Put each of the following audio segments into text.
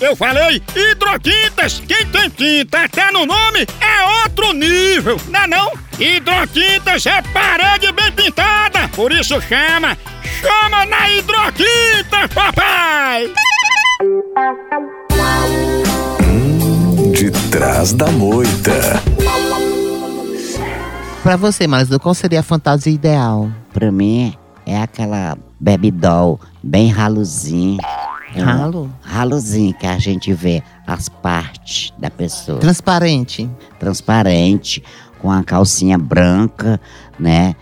Eu falei hidrotintas. Quem tem tinta até no nome é outro nível, não é não? Hidrotintas é parede bem pintada. Por isso chama, chama na hidrotinta, papai. De trás da moita. Pra você, Marisa, qual seria a fantasia ideal? Pra mim, é aquela baby doll bem raluzinho. Ralo? Ralozinho que a gente vê as partes da pessoa. Transparente. Transparente, com a calcinha branca, né?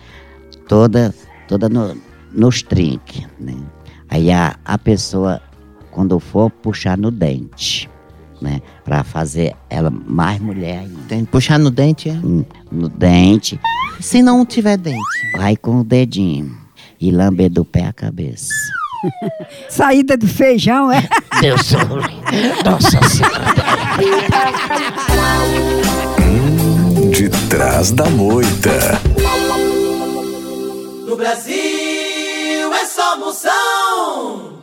Toda, toda no, nos trinques, né? Aí a, a pessoa, quando for, puxar no dente, né? Pra fazer ela mais mulher ainda. Tem puxar no dente, é? Hum, No dente, Se não tiver dente. vai com o dedinho e lamber do pé a cabeça. Saída do feijão, é? Deus Nossa Senhora. De trás da moita. No Brasil é só moção.